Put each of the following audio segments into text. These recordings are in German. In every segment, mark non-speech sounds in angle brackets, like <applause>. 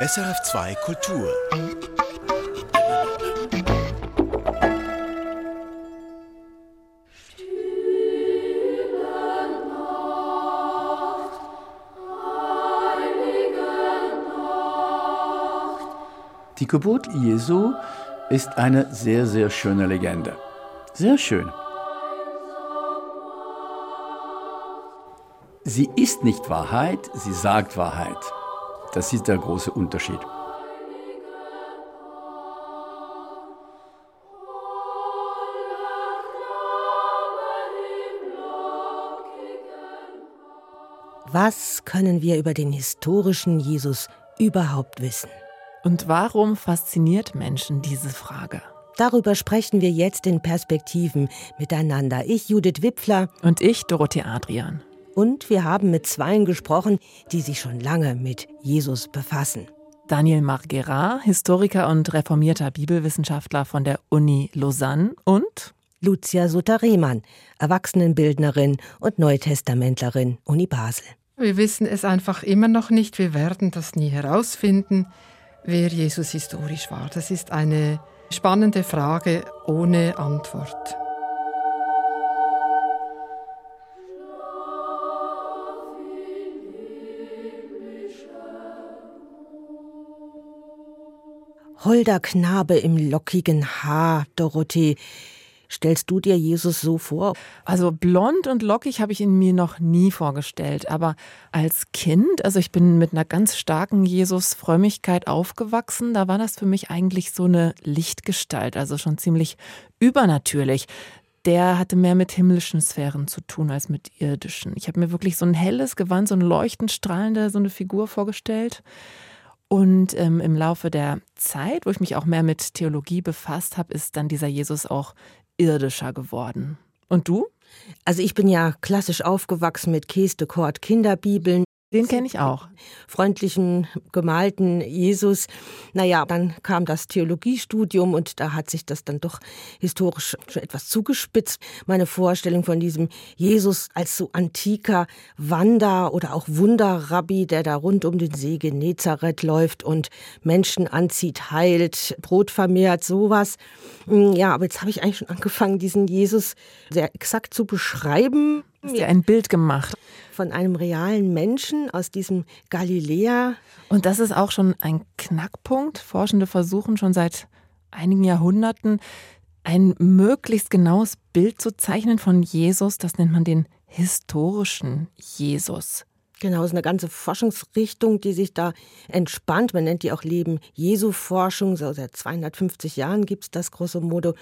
SRF2 Kultur. Die Geburt Jesu ist eine sehr, sehr schöne Legende. Sehr schön. Sie ist nicht Wahrheit, sie sagt Wahrheit. Das ist der große Unterschied. Was können wir über den historischen Jesus überhaupt wissen? Und warum fasziniert Menschen diese Frage? Darüber sprechen wir jetzt in Perspektiven miteinander. Ich, Judith Wipfler. Und ich, Dorothee Adrian. Und wir haben mit Zweien gesprochen, die sich schon lange mit Jesus befassen. Daniel Marguerat, Historiker und reformierter Bibelwissenschaftler von der Uni Lausanne und Lucia Sutter-Rehmann, Erwachsenenbildnerin und Neutestamentlerin, Uni Basel. Wir wissen es einfach immer noch nicht. Wir werden das nie herausfinden, wer Jesus historisch war. Das ist eine spannende Frage ohne Antwort. Holder Knabe im lockigen Haar, Dorothee. Stellst du dir Jesus so vor? Also blond und lockig habe ich ihn mir noch nie vorgestellt. Aber als Kind, also ich bin mit einer ganz starken Jesus-Frömmigkeit aufgewachsen, da war das für mich eigentlich so eine Lichtgestalt, also schon ziemlich übernatürlich. Der hatte mehr mit himmlischen Sphären zu tun als mit irdischen. Ich habe mir wirklich so ein helles Gewand, so eine leuchtend strahlende, so eine Figur vorgestellt. Und ähm, im Laufe der Zeit, wo ich mich auch mehr mit Theologie befasst habe, ist dann dieser Jesus auch irdischer geworden. Und du? Also ich bin ja klassisch aufgewachsen mit Käse de Kort Kinderbibeln. Den kenne ich auch. Freundlichen, gemalten Jesus. Naja, dann kam das Theologiestudium und da hat sich das dann doch historisch schon etwas zugespitzt. Meine Vorstellung von diesem Jesus als so antiker Wander- oder auch Wunderrabbi, der da rund um den See Genezareth läuft und Menschen anzieht, heilt, Brot vermehrt, sowas. Hm, ja, aber jetzt habe ich eigentlich schon angefangen, diesen Jesus sehr exakt zu beschreiben. Hast dir ein Bild gemacht. Von einem realen Menschen aus diesem Galiläa. Und das ist auch schon ein Knackpunkt. Forschende versuchen schon seit einigen Jahrhunderten, ein möglichst genaues Bild zu zeichnen von Jesus. Das nennt man den historischen Jesus. Genau, es ist eine ganze Forschungsrichtung, die sich da entspannt. Man nennt die auch Leben Jesu-Forschung. So seit 250 Jahren gibt es das große Modo.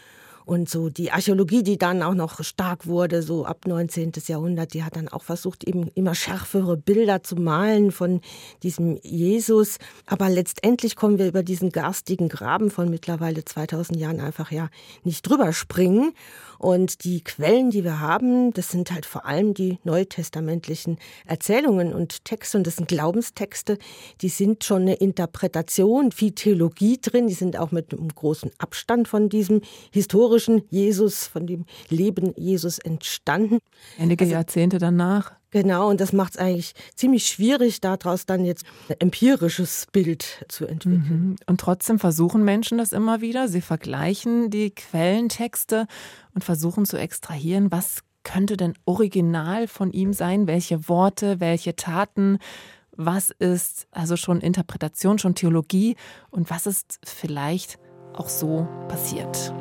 Und so die Archäologie, die dann auch noch stark wurde, so ab 19. Jahrhundert, die hat dann auch versucht, eben immer schärfere Bilder zu malen von diesem Jesus. Aber letztendlich kommen wir über diesen garstigen Graben von mittlerweile 2000 Jahren einfach ja nicht drüber springen. Und die Quellen, die wir haben, das sind halt vor allem die neutestamentlichen Erzählungen und Texte. Und das sind Glaubenstexte, die sind schon eine Interpretation, viel Theologie drin. Die sind auch mit einem großen Abstand von diesem historischen Jesus, von dem Leben Jesus entstanden. Einige also, Jahrzehnte danach. Genau, und das macht es eigentlich ziemlich schwierig, daraus dann jetzt ein empirisches Bild zu entwickeln. Mhm. Und trotzdem versuchen Menschen das immer wieder. Sie vergleichen die Quellentexte und versuchen zu extrahieren, was könnte denn original von ihm sein, welche Worte, welche Taten, was ist also schon Interpretation, schon Theologie und was ist vielleicht auch so passiert.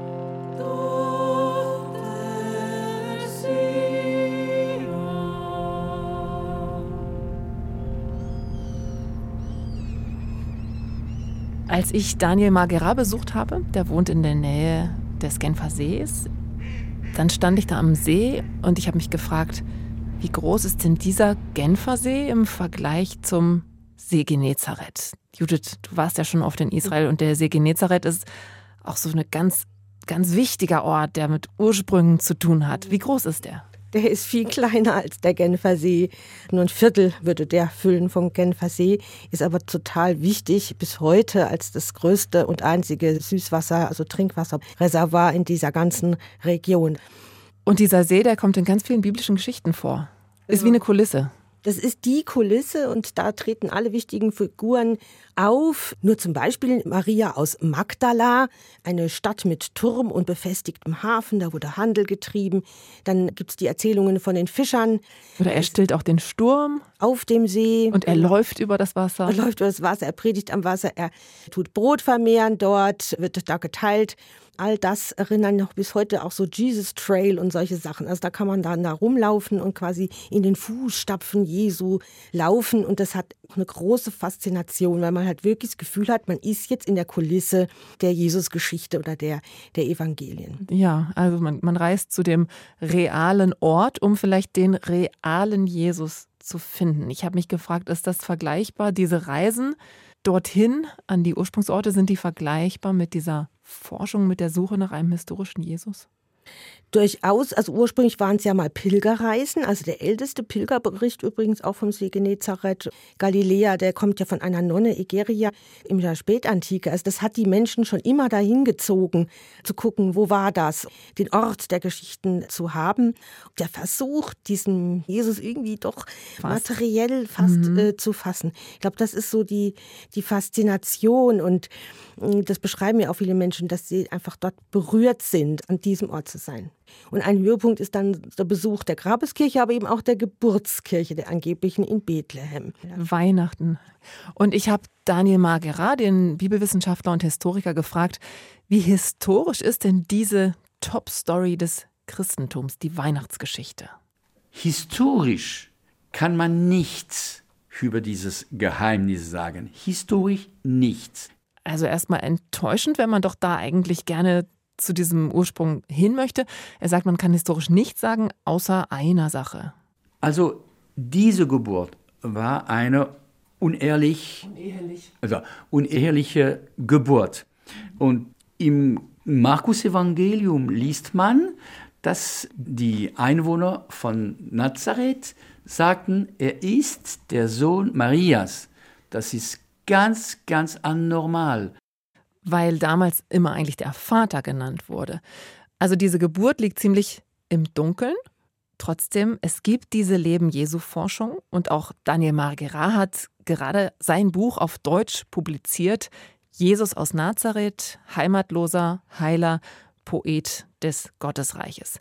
Als ich Daniel Margera besucht habe, der wohnt in der Nähe des Genfer Sees, dann stand ich da am See und ich habe mich gefragt, wie groß ist denn dieser Genfer See im Vergleich zum See Genezareth? Judith, du warst ja schon oft in Israel und der See Genezareth ist auch so ein ganz, ganz wichtiger Ort, der mit Ursprüngen zu tun hat. Wie groß ist der? Der ist viel kleiner als der Genfer See. Nur ein Viertel würde der füllen vom Genfer See, ist aber total wichtig bis heute als das größte und einzige Süßwasser, also Trinkwasserreservoir in dieser ganzen Region. Und dieser See, der kommt in ganz vielen biblischen Geschichten vor. Ist wie eine Kulisse. Das ist die Kulisse und da treten alle wichtigen Figuren auf. Nur zum Beispiel Maria aus Magdala, eine Stadt mit Turm und befestigtem Hafen, da wurde Handel getrieben. Dann gibt es die Erzählungen von den Fischern. Oder er stillt auch den Sturm. Auf dem See. Und er läuft über das Wasser. Er läuft über das Wasser, er predigt am Wasser, er tut Brot vermehren dort, wird da geteilt all das erinnern noch bis heute auch so Jesus Trail und solche Sachen. Also da kann man dann da rumlaufen und quasi in den Fußstapfen Jesu laufen und das hat eine große Faszination, weil man halt wirklich das Gefühl hat, man ist jetzt in der Kulisse der Jesus-Geschichte oder der, der Evangelien. Ja, also man, man reist zu dem realen Ort, um vielleicht den realen Jesus zu finden. Ich habe mich gefragt, ist das vergleichbar, diese Reisen dorthin an die Ursprungsorte, sind die vergleichbar mit dieser Forschung, mit der Suche nach einem historischen Jesus? Durchaus, also ursprünglich waren es ja mal Pilgerreisen, also der älteste Pilgerbericht übrigens auch vom See Genezareth, Galiläa, der kommt ja von einer Nonne Egeria in der Spätantike. Also das hat die Menschen schon immer dahin gezogen, zu gucken, wo war das, den Ort der Geschichten zu haben. Der Versuch, diesen Jesus irgendwie doch fast. materiell fast mhm. äh, zu fassen. Ich glaube, das ist so die, die Faszination und äh, das beschreiben ja auch viele Menschen, dass sie einfach dort berührt sind, an diesem Ort zu sein. Und ein Höhepunkt ist dann der Besuch der Grabeskirche, aber eben auch der Geburtskirche der angeblichen in Bethlehem. Weihnachten. Und ich habe Daniel Margera, den Bibelwissenschaftler und Historiker, gefragt, wie historisch ist denn diese Top-Story des Christentums, die Weihnachtsgeschichte? Historisch kann man nichts über dieses Geheimnis sagen. Historisch nichts. Also erstmal enttäuschend, wenn man doch da eigentlich gerne zu diesem Ursprung hin möchte. Er sagt, man kann historisch nichts sagen, außer einer Sache. Also diese Geburt war eine unehrlich, unehelich. also uneheliche Geburt. Und im Markus-Evangelium liest man, dass die Einwohner von Nazareth sagten, er ist der Sohn Marias. Das ist ganz, ganz anormal weil damals immer eigentlich der Vater genannt wurde. Also diese Geburt liegt ziemlich im Dunkeln. Trotzdem, es gibt diese Leben Jesu Forschung und auch Daniel Margera hat gerade sein Buch auf Deutsch publiziert. Jesus aus Nazareth, Heimatloser, Heiler, Poet des Gottesreiches.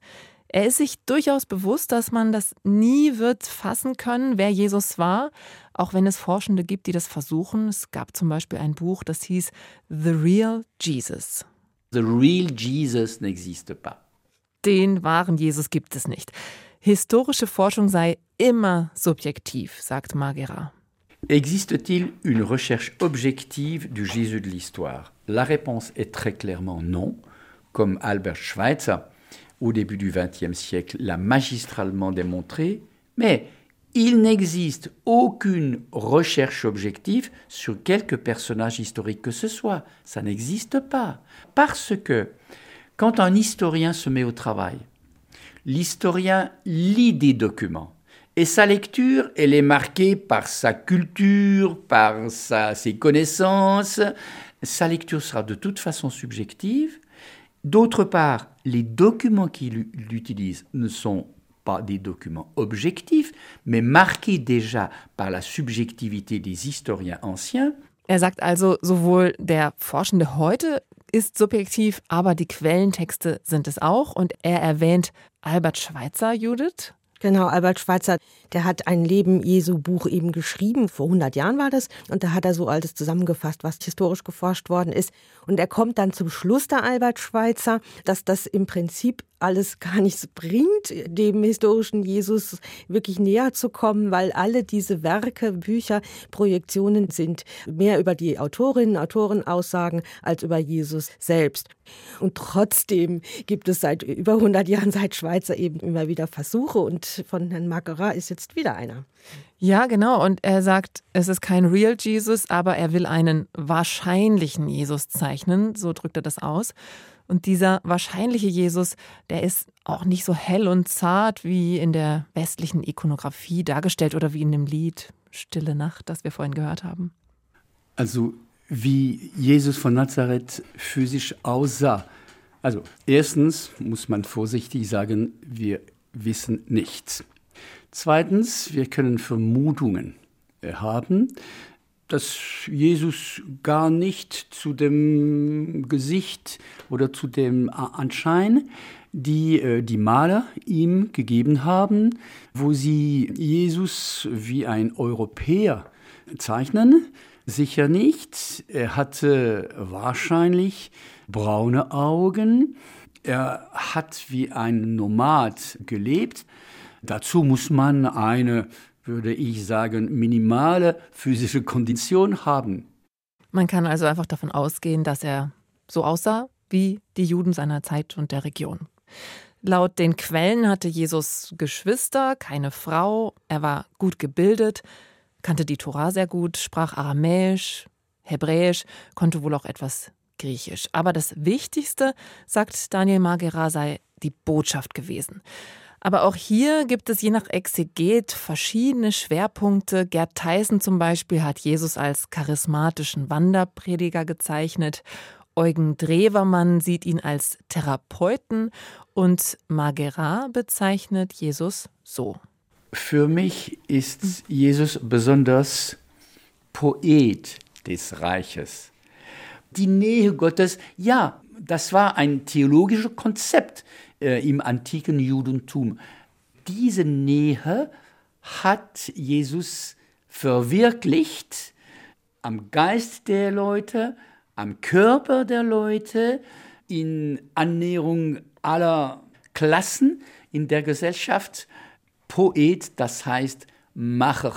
Er ist sich durchaus bewusst, dass man das nie wird fassen können, wer Jesus war, auch wenn es Forschende gibt, die das versuchen. Es gab zum Beispiel ein Buch, das hieß The Real Jesus. The Real Jesus n'existe pas. Den wahren Jesus gibt es nicht. Historische Forschung sei immer subjektiv, sagt Margera. Existe-t-il une recherche objective du Jésus de l'histoire La réponse est très clairement non, comme Albert Schweitzer au début du XXe siècle l'a magistralement démontré, mais il n'existe aucune recherche objective sur quelque personnage historique que ce soit. Ça n'existe pas. Parce que quand un historien se met au travail, l'historien lit des documents. Et sa lecture, elle est marquée par sa culture, par ses connaissances. Sa lecture sera de toute façon subjective. D'autre part, les documents qu'il utilise ne sont pas des documents objektiv, mais marqués déjà par la Subjektivität des Historiens anciens. Er sagt also, sowohl der Forschende heute ist subjektiv, aber die Quellentexte sind es auch. Und er erwähnt Albert Schweitzer, Judith. Genau, Albert Schweitzer, der hat ein Leben Jesu Buch eben geschrieben, vor 100 Jahren war das, und da hat er so alles zusammengefasst, was historisch geforscht worden ist. Und er kommt dann zum Schluss der Albert Schweitzer, dass das im Prinzip alles gar nichts bringt, dem historischen Jesus wirklich näher zu kommen, weil alle diese Werke, Bücher, Projektionen sind mehr über die Autorinnen, Autoren Aussagen als über Jesus selbst. Und trotzdem gibt es seit über 100 Jahren seit Schweizer eben immer wieder Versuche und von Herrn Marquerat ist jetzt wieder einer. Ja, genau. Und er sagt, es ist kein Real Jesus, aber er will einen wahrscheinlichen Jesus zeichnen. So drückt er das aus. Und dieser wahrscheinliche Jesus, der ist auch nicht so hell und zart wie in der westlichen Ikonografie dargestellt oder wie in dem Lied Stille Nacht, das wir vorhin gehört haben. Also wie Jesus von Nazareth physisch aussah. Also erstens muss man vorsichtig sagen, wir wissen nichts. Zweitens, wir können Vermutungen haben, dass Jesus gar nicht zu dem Gesicht oder zu dem Anschein, die äh, die Maler ihm gegeben haben, wo sie Jesus wie ein Europäer zeichnen. Sicher nicht. Er hatte wahrscheinlich braune Augen. Er hat wie ein Nomad gelebt. Dazu muss man eine, würde ich sagen, minimale physische Kondition haben. Man kann also einfach davon ausgehen, dass er so aussah wie die Juden seiner Zeit und der Region. Laut den Quellen hatte Jesus Geschwister, keine Frau, er war gut gebildet, kannte die Tora sehr gut, sprach Aramäisch, Hebräisch, konnte wohl auch etwas Griechisch. Aber das Wichtigste, sagt Daniel Margera, sei die Botschaft gewesen. Aber auch hier gibt es je nach Exeget verschiedene Schwerpunkte. Gerd Theissen zum Beispiel hat Jesus als charismatischen Wanderprediger gezeichnet. Eugen Drewermann sieht ihn als Therapeuten und Margera bezeichnet Jesus so. Für mich ist Jesus besonders Poet des Reiches. Die Nähe Gottes, ja, das war ein theologisches Konzept äh, im antiken Judentum. Diese Nähe hat Jesus verwirklicht am Geist der Leute, am Körper der Leute, in Annäherung aller Klassen in der Gesellschaft. Poet, das heißt Macher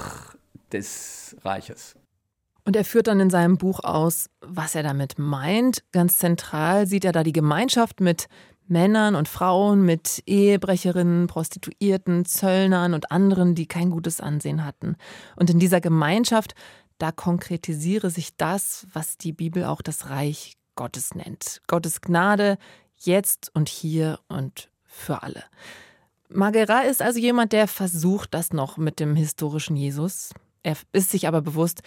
des Reiches. Und er führt dann in seinem Buch aus, was er damit meint. Ganz zentral sieht er da die Gemeinschaft mit Männern und Frauen, mit Ehebrecherinnen, Prostituierten, Zöllnern und anderen, die kein gutes Ansehen hatten. Und in dieser Gemeinschaft, da konkretisiere sich das, was die Bibel auch das Reich Gottes nennt. Gottes Gnade jetzt und hier und für alle. Margera ist also jemand, der versucht das noch mit dem historischen Jesus. Er ist sich aber bewusst,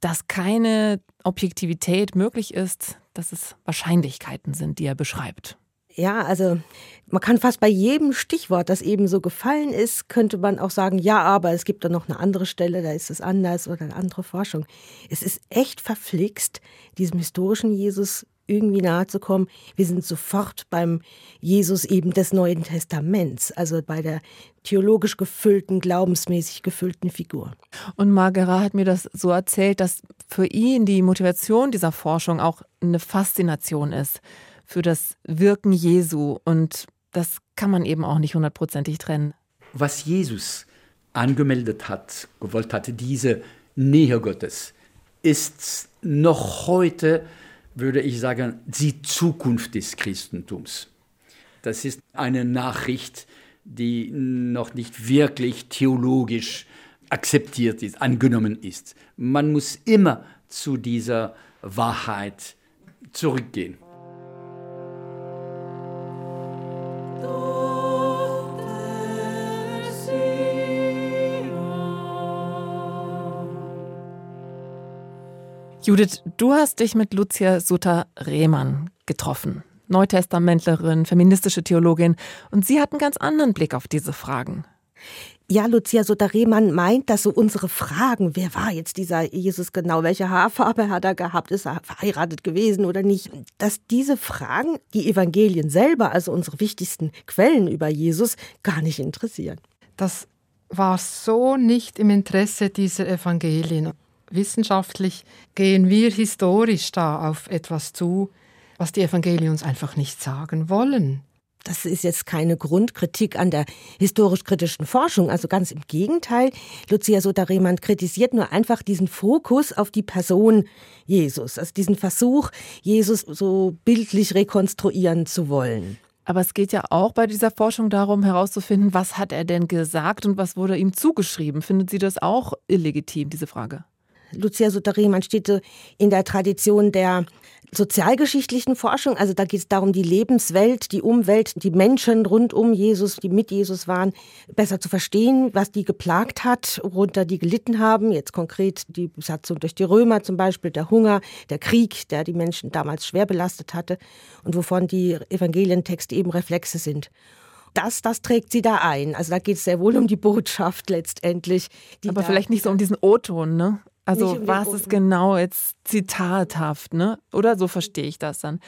dass keine Objektivität möglich ist, dass es Wahrscheinlichkeiten sind, die er beschreibt. Ja, also man kann fast bei jedem Stichwort, das eben so gefallen ist, könnte man auch sagen, ja, aber es gibt da noch eine andere Stelle, da ist es anders oder eine andere Forschung. Es ist echt verflixt, diesem historischen Jesus irgendwie nahe zu kommen. Wir sind sofort beim Jesus eben des Neuen Testaments, also bei der theologisch gefüllten, glaubensmäßig gefüllten Figur. Und Margera hat mir das so erzählt, dass für ihn die Motivation dieser Forschung auch eine Faszination ist für das Wirken Jesu und das kann man eben auch nicht hundertprozentig trennen. Was Jesus angemeldet hat, gewollt hatte, diese Nähe Gottes, ist noch heute würde ich sagen, die Zukunft des Christentums. Das ist eine Nachricht, die noch nicht wirklich theologisch akzeptiert ist, angenommen ist. Man muss immer zu dieser Wahrheit zurückgehen. Judith, du hast dich mit Lucia Sutter-Rehmann getroffen. Neutestamentlerin, feministische Theologin. Und sie hat einen ganz anderen Blick auf diese Fragen. Ja, Lucia Sutter-Rehmann meint, dass so unsere Fragen, wer war jetzt dieser Jesus genau, welche Haarfarbe hat er gehabt, ist er verheiratet gewesen oder nicht, dass diese Fragen die Evangelien selber, also unsere wichtigsten Quellen über Jesus, gar nicht interessieren. Das war so nicht im Interesse dieser Evangelien wissenschaftlich gehen wir historisch da auf etwas zu, was die Evangelien uns einfach nicht sagen wollen. Das ist jetzt keine Grundkritik an der historisch-kritischen Forschung, also ganz im Gegenteil. Lucia Soter-Rehmann kritisiert nur einfach diesen Fokus auf die Person Jesus, also diesen Versuch, Jesus so bildlich rekonstruieren zu wollen. Aber es geht ja auch bei dieser Forschung darum, herauszufinden, was hat er denn gesagt und was wurde ihm zugeschrieben. Findet sie das auch illegitim, diese Frage? Lucia Soter-Rehmann steht so in der Tradition der sozialgeschichtlichen Forschung. Also da geht es darum, die Lebenswelt, die Umwelt, die Menschen rund um Jesus, die mit Jesus waren, besser zu verstehen, was die geplagt hat, worunter die gelitten haben. Jetzt konkret die Besatzung durch die Römer zum Beispiel, der Hunger, der Krieg, der die Menschen damals schwer belastet hatte und wovon die Evangelientexte eben Reflexe sind. das, das trägt sie da ein. Also da geht es sehr wohl um die Botschaft letztendlich. Aber vielleicht nicht so um diesen O-Ton, ne? Also was ist genau jetzt zitathaft, ne? Oder so verstehe ich das dann.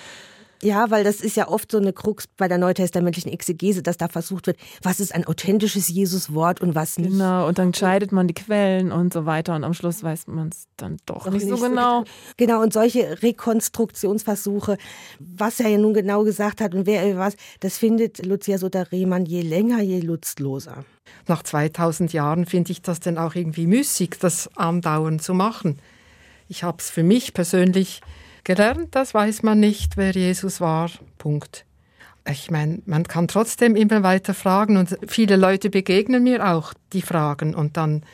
Ja, weil das ist ja oft so eine Krux bei der neutestamentlichen Exegese, dass da versucht wird, was ist ein authentisches Jesuswort und was nicht. Genau, und dann scheidet man die Quellen und so weiter und am Schluss weiß man es dann doch, doch nicht, nicht, so genau. Genau, und solche Rekonstruktionsversuche, was er ja nun genau gesagt hat und wer er was, das findet Lucia Soter-Rehmann je länger, je lustloser. Nach 2000 Jahren finde ich das dann auch irgendwie müßig, das andauernd zu machen. Ich habe es für mich persönlich gelernt, das weiß man nicht, wer Jesus war. Punkt. Ich meine, man kann trotzdem immer weiter fragen und viele Leute begegnen mir auch die Fragen und dann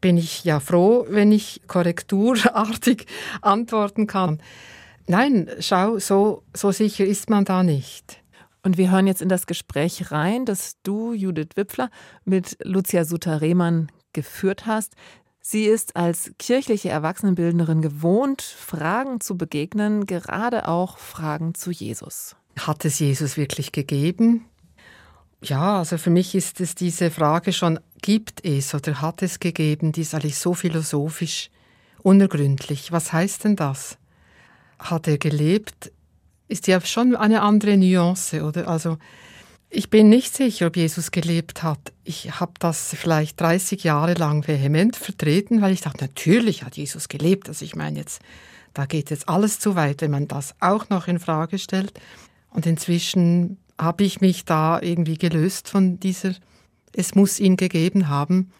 bin ich ja froh, wenn ich korrekturartig <laughs> antworten kann. Nein, schau, so, so sicher ist man da nicht. Und wir hören jetzt in das Gespräch rein, das du, Judith Wipfler, mit Lucia Suter-Rehmann geführt hast. Sie ist als kirchliche Erwachsenenbildnerin gewohnt, Fragen zu begegnen, gerade auch Fragen zu Jesus. Hat es Jesus wirklich gegeben? Ja, also für mich ist es diese Frage schon, gibt es oder hat es gegeben, die ist eigentlich so philosophisch unergründlich. Was heißt denn das? Hat er gelebt? Ist ja schon eine andere Nuance, oder? Also ich bin nicht sicher, ob Jesus gelebt hat. Ich habe das vielleicht 30 Jahre lang vehement vertreten, weil ich dachte, natürlich hat Jesus gelebt. Also ich meine jetzt, da geht jetzt alles zu weit, wenn man das auch noch in Frage stellt. Und inzwischen habe ich mich da irgendwie gelöst von dieser, es muss ihn gegeben haben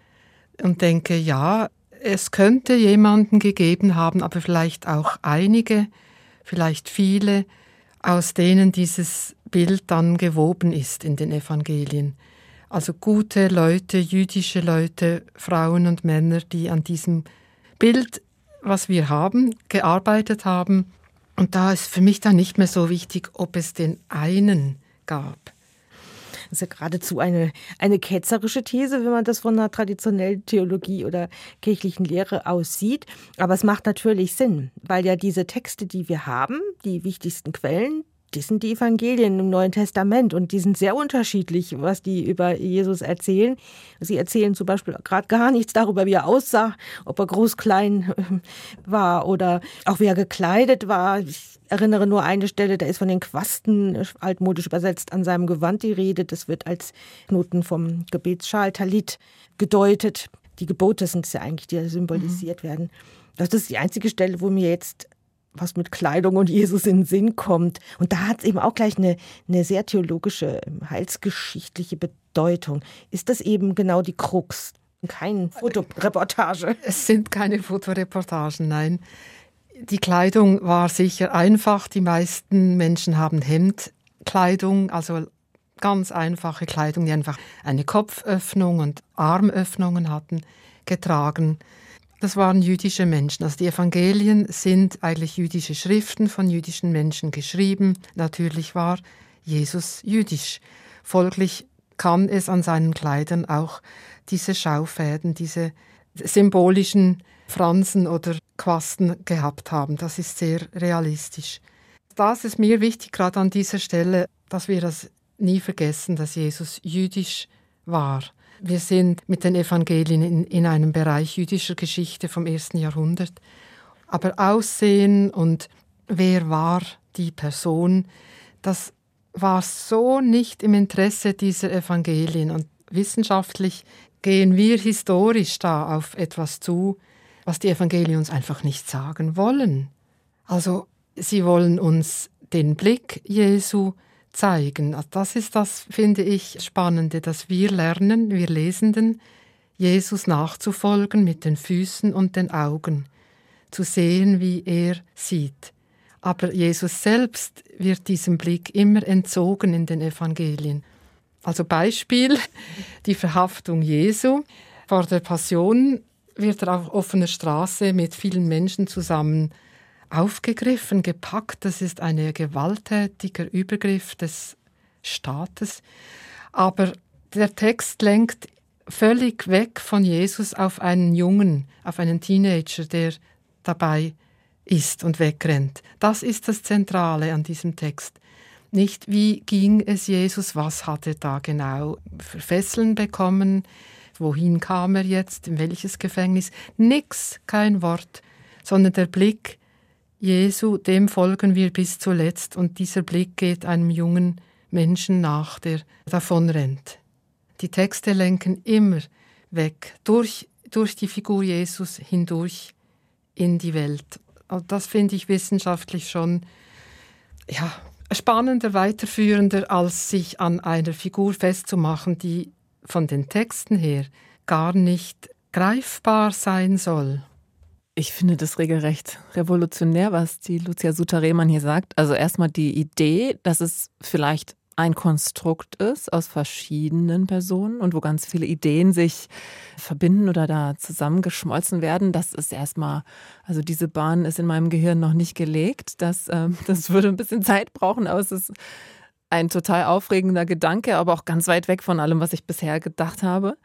und denke, ja, es könnte jemanden gegeben haben, aber vielleicht auch einige, vielleicht viele, aus denen dieses Bild dann gewoben ist in den Evangelien. Also gute Leute, jüdische Leute, Frauen und Männer, die an diesem Bild, was wir haben, gearbeitet haben. Und da ist für mich dann nicht mehr so wichtig, ob es den einen gab. Das ist ja geradezu eine, eine ketzerische These, wenn man das von einer traditionellen Theologie oder kirchlichen Lehre aussieht. Aber es macht natürlich Sinn, weil ja diese Texte, die wir haben, die wichtigsten Quellen, das sind die Evangelien im Neuen Testament und die sind sehr unterschiedlich, was die über Jesus erzählen. Sie erzählen zum Beispiel gerade gar nichts darüber, wie er aussah, ob er groß, klein äh, war oder auch wie er gekleidet war. Ich erinnere nur eine Stelle, da ist von den Quasten äh, altmodisch übersetzt an seinem Gewand die Rede. Das wird als Noten vom Gebetsschal Talit gedeutet. Die Gebote sind es ja eigentlich, die symbolisiert mhm. werden. Das ist die einzige Stelle, wo mir jetzt was mit Kleidung und Jesus in den Sinn kommt. Und da hat es eben auch gleich eine, eine sehr theologische, heilsgeschichtliche Bedeutung. Ist das eben genau die Krux? Keine Fotoreportage. <laughs> Es sind keine Fotoreportagen, nein. Die Kleidung war sicher einfach. Die meisten Menschen haben Hemdkleidung, also ganz einfache Kleidung, die einfach eine Kopföffnung und Armöffnungen hatten, getragen. Das waren jüdische Menschen. Also die Evangelien sind eigentlich jüdische Schriften von jüdischen Menschen geschrieben. Natürlich war Jesus jüdisch. Folglich kann es an seinen Kleidern auch diese Schaufäden, diese symbolischen Fransen oder Quasten gehabt haben. Das ist sehr realistisch. Das ist mir wichtig, gerade an dieser Stelle, dass wir das nie vergessen, dass Jesus jüdisch war. Wir sind mit den Evangelien in, in einem Bereich jüdischer Geschichte vom ersten Jahrhundert. Aber Aussehen und wer war die Person, das war so nicht im Interesse dieser Evangelien. Und wissenschaftlich gehen wir historisch da auf etwas zu, was die Evangelien uns einfach nicht sagen wollen. Also sie wollen uns den Blick Jesu zeigen. Also das ist das, finde ich, Spannende, dass wir lernen, wir Lesenden, Jesus nachzufolgen mit den Füßen und den Augen, zu sehen, wie er sieht. Aber Jesus selbst wird diesem Blick immer entzogen in den Evangelien. Also Beispiel, <laughs> die Verhaftung Jesu. Vor der Passion wird er auf offener Straße mit vielen Menschen zusammen aufgegriffen, gepackt. Das ist ein gewalttätiger Übergriff des Staates. Aber der Text lenkt völlig weg von Jesus auf einen Jungen, auf einen Teenager, der dabei ist und wegrennt. Das ist das Zentrale an diesem Text. Nicht, wie ging es Jesus, was hat er da genau für Fesseln bekommen, wohin kam er jetzt, in welches Gefängnis. Nix, kein Wort, sondern der Blick Jesu, dem folgen wir bis zuletzt und dieser Blick geht einem jungen Menschen nach, der davonrennt. Die Texte lenken immer weg, durch, durch die Figur Jesus hindurch in die Welt. Und das finde ich wissenschaftlich schon ja, spannender, weiterführender, als sich an einer Figur festzumachen, die von den Texten her gar nicht greifbar sein soll. Ich finde das regelrecht revolutionär, was die Lucia Suter-Rehmann hier sagt. Also erstmal die Idee, dass es vielleicht ein Konstrukt ist aus verschiedenen Personen und wo ganz viele Ideen sich verbinden oder da zusammengeschmolzen werden, das ist erstmal, also diese Bahn ist in meinem Gehirn noch nicht gelegt. Das, äh, <laughs> das würde ein bisschen Zeit brauchen, aber es ist ein total aufregender Gedanke, aber auch ganz weit weg von allem, was ich bisher gedacht habe.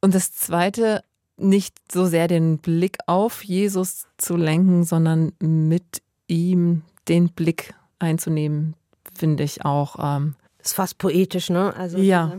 Und das Zweite, nicht so sehr den Blick auf Jesus zu lenken, sondern mit ihm den Blick einzunehmen, finde ich auch. Ähm, das ist fast poetisch, ne? Also ja.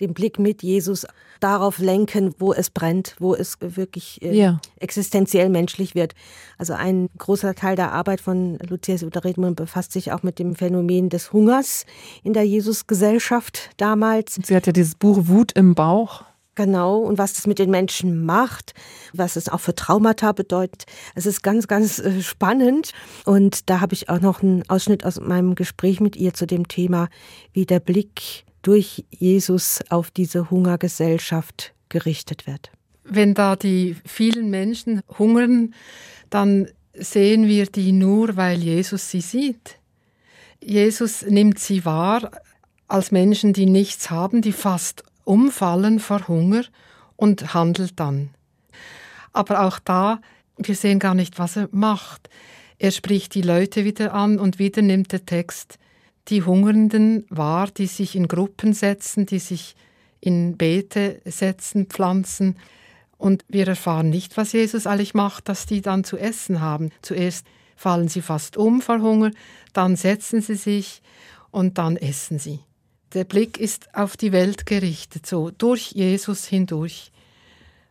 den Blick mit Jesus darauf lenken, wo es brennt, wo es wirklich äh, ja. existenziell menschlich wird. Also ein großer Teil der Arbeit von Lucia Suter-Redmund befasst sich auch mit dem Phänomen des Hungers in der Jesusgesellschaft damals. Sie hat ja dieses Buch Wut im Bauch Genau, und was das mit den Menschen macht, was es auch für Traumata bedeutet. Es ist ganz, ganz äh, spannend. Und da habe ich auch noch einen Ausschnitt aus meinem Gespräch mit ihr zu dem Thema, wie der Blick durch Jesus auf diese Hungergesellschaft gerichtet wird. Wenn da die vielen Menschen hungern, dann sehen wir die nur, weil Jesus sie sieht. Jesus nimmt sie wahr als Menschen, die nichts haben, die fast umfallen vor Hunger und handelt dann. Aber auch da, wir sehen gar nicht, was er macht. Er spricht die Leute wieder an und wieder nimmt der Text die Hungernden wahr, die sich in Gruppen setzen, die sich in Beete setzen, pflanzen. Und wir erfahren nicht, was Jesus eigentlich macht, dass die dann zu essen haben. Zuerst fallen sie fast um vor Hunger, dann setzen sie sich und dann essen sie. Der Blick ist auf die Welt gerichtet, so durch Jesus hindurch.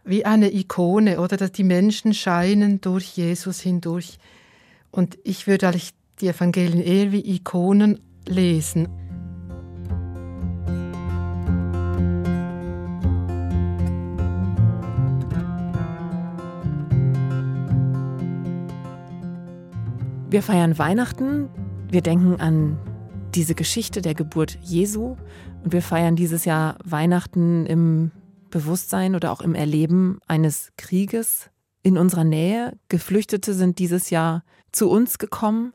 Wie eine Ikone, oder dass die Menschen scheinen durch Jesus hindurch. Und ich würde eigentlich die Evangelien eher wie Ikonen lesen. Wir feiern Weihnachten, wir denken an diese Geschichte der Geburt Jesu und wir feiern dieses Jahr Weihnachten im Bewusstsein oder auch im Erleben eines Krieges in unserer Nähe. Geflüchtete sind dieses Jahr zu uns gekommen.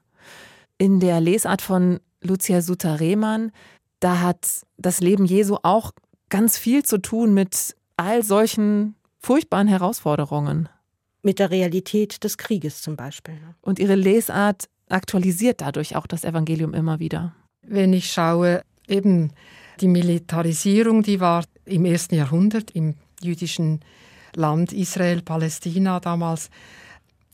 In der Lesart von Lucia Suter-Rehmann, da hat das Leben Jesu auch ganz viel zu tun mit all solchen furchtbaren Herausforderungen. Mit der Realität des Krieges zum Beispiel. Und ihre Lesart aktualisiert dadurch auch das Evangelium immer wieder. Wenn ich schaue, eben die Militarisierung, die war im ersten Jahrhundert im jüdischen Land Israel, Palästina damals,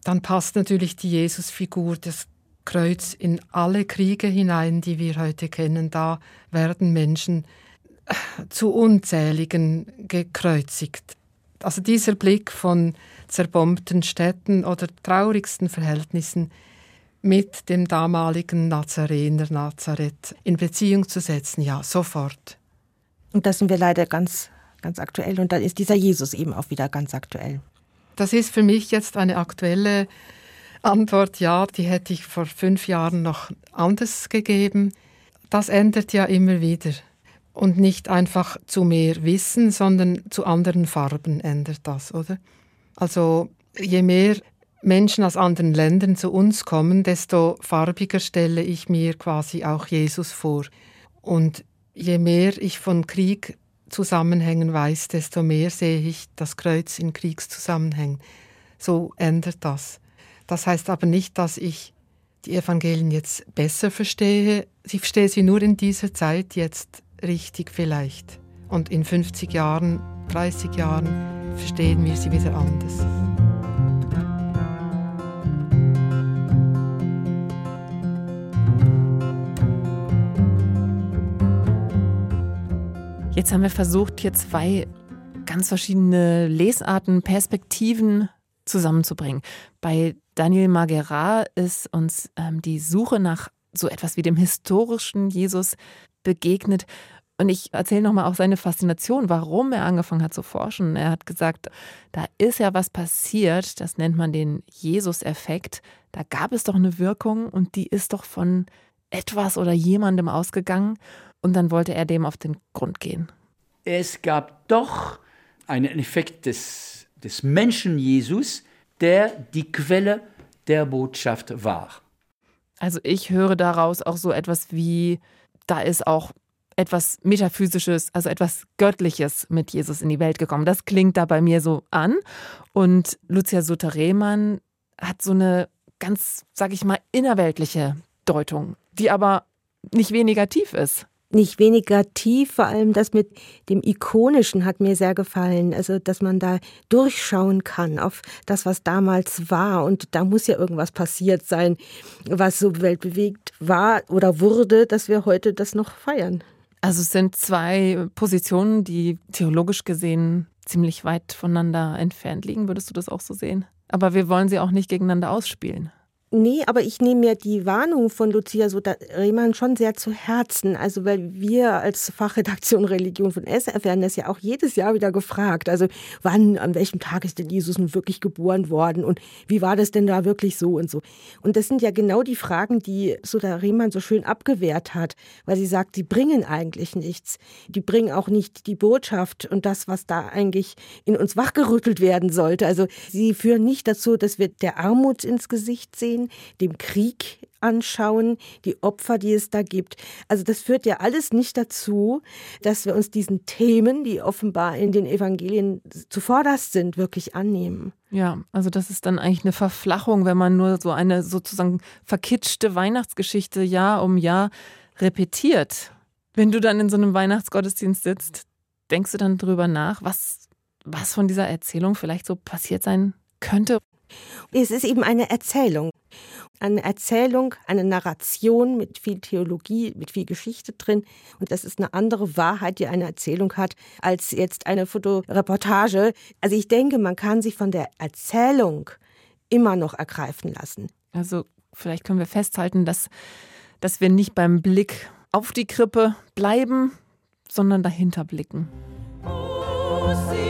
dann passt natürlich die Jesusfigur, das Kreuz in alle Kriege hinein, die wir heute kennen. Da werden Menschen <laughs> zu unzähligen gekreuzigt. Also dieser Blick von zerbombten Städten oder traurigsten Verhältnissen mit dem damaligen Nazarener Nazareth in Beziehung zu setzen, ja, sofort. Und da sind wir leider ganz, ganz aktuell und dann ist dieser Jesus eben auch wieder ganz aktuell. Das ist für mich jetzt eine aktuelle Antwort, ja, die hätte ich vor fünf Jahren noch anders gegeben. Das ändert ja immer wieder. Und nicht einfach zu mehr Wissen, sondern zu anderen Farben ändert das, oder? Also je mehr Menschen aus anderen Ländern zu uns kommen, desto farbiger stelle ich mir quasi auch Jesus vor. Und je mehr ich von Krieg Zusammenhängen weiß, desto mehr sehe ich das Kreuz in Kriegszusammenhängen. So ändert das. Das heißt aber nicht, dass ich die Evangelien jetzt besser verstehe. Ich verstehe sie nur in dieser Zeit jetzt richtig vielleicht. Und in 50 Jahren, 30 Jahren verstehen wir sie wieder anders. Jetzt haben wir versucht, hier zwei ganz verschiedene Lesarten, Perspektiven zusammenzubringen. Bei Daniel Marguerat ist uns ähm, die Suche nach so etwas wie dem historischen Jesus begegnet. Und ich erzähle nochmal auch seine Faszination, warum er angefangen hat zu forschen. Er hat gesagt, da ist ja was passiert, das nennt man den Jesus-Effekt. Da gab es doch eine Wirkung und die ist doch von etwas oder jemandem ausgegangen. Und dann wollte er dem auf den Grund gehen. Es gab doch einen Effekt des, des Menschen Jesus, der die Quelle der Botschaft war. Also ich höre daraus auch so etwas wie, da ist auch etwas Metaphysisches, also etwas Göttliches mit Jesus in die Welt gekommen. Das klingt da bei mir so an. Und Lucia Sutter-Rehmann hat so eine ganz, sag ich mal, innerweltliche Deutung, die aber nicht weniger tief ist nicht weniger tief, vor allem das mit dem Ikonischen hat mir sehr gefallen. Also, dass man da durchschauen kann auf das, was damals war. Und da muss ja irgendwas passiert sein, was so weltbewegt war oder wurde, dass wir heute das noch feiern. Also, es sind zwei Positionen, die theologisch gesehen ziemlich weit voneinander entfernt liegen. Würdest du das auch so sehen? Aber wir wollen sie auch nicht gegeneinander ausspielen. Nee, aber ich nehme mir die Warnung von Lucia Rehmann schon sehr zu Herzen. Also, weil wir als Fachredaktion Religion von SF werden das ja auch jedes Jahr wieder gefragt. Also, wann, an welchem Tag ist denn Jesus nun wirklich geboren worden und wie war das denn da wirklich so und so? Und das sind ja genau die Fragen, die Sudha Rehmann so schön abgewehrt hat, weil sie sagt, die bringen eigentlich nichts. Die bringen auch nicht die Botschaft und das, was da eigentlich in uns wachgerüttelt werden sollte. Also, sie führen nicht dazu, dass wir der Armut ins Gesicht sehen ansehen, dem Krieg anschauen, die Opfer, die es da gibt. Also das führt ja alles nicht dazu, dass wir uns diesen Themen, die offenbar in den Evangelien zuvorderst sind, wirklich annehmen. Ja, also das ist dann eigentlich eine Verflachung, wenn man nur so eine sozusagen verkitschte Weihnachtsgeschichte Jahr um Jahr repetiert. Wenn du dann in so einem Weihnachtsgottesdienst sitzt, denkst du dann drüber nach, was, was von dieser Erzählung vielleicht so passiert sein könnte? Es ist eben eine Erzählung. Eine Erzählung, eine Narration mit viel Theologie, mit viel Geschichte drin. Und das ist eine andere Wahrheit, die eine Erzählung hat, als jetzt eine Fotoreportage. Also ich denke, man kann sich von der Erzählung immer noch ergreifen lassen. Also vielleicht können wir festhalten, dass, dass wir nicht beim Blick auf die Krippe bleiben, sondern dahinter blicken. Oh,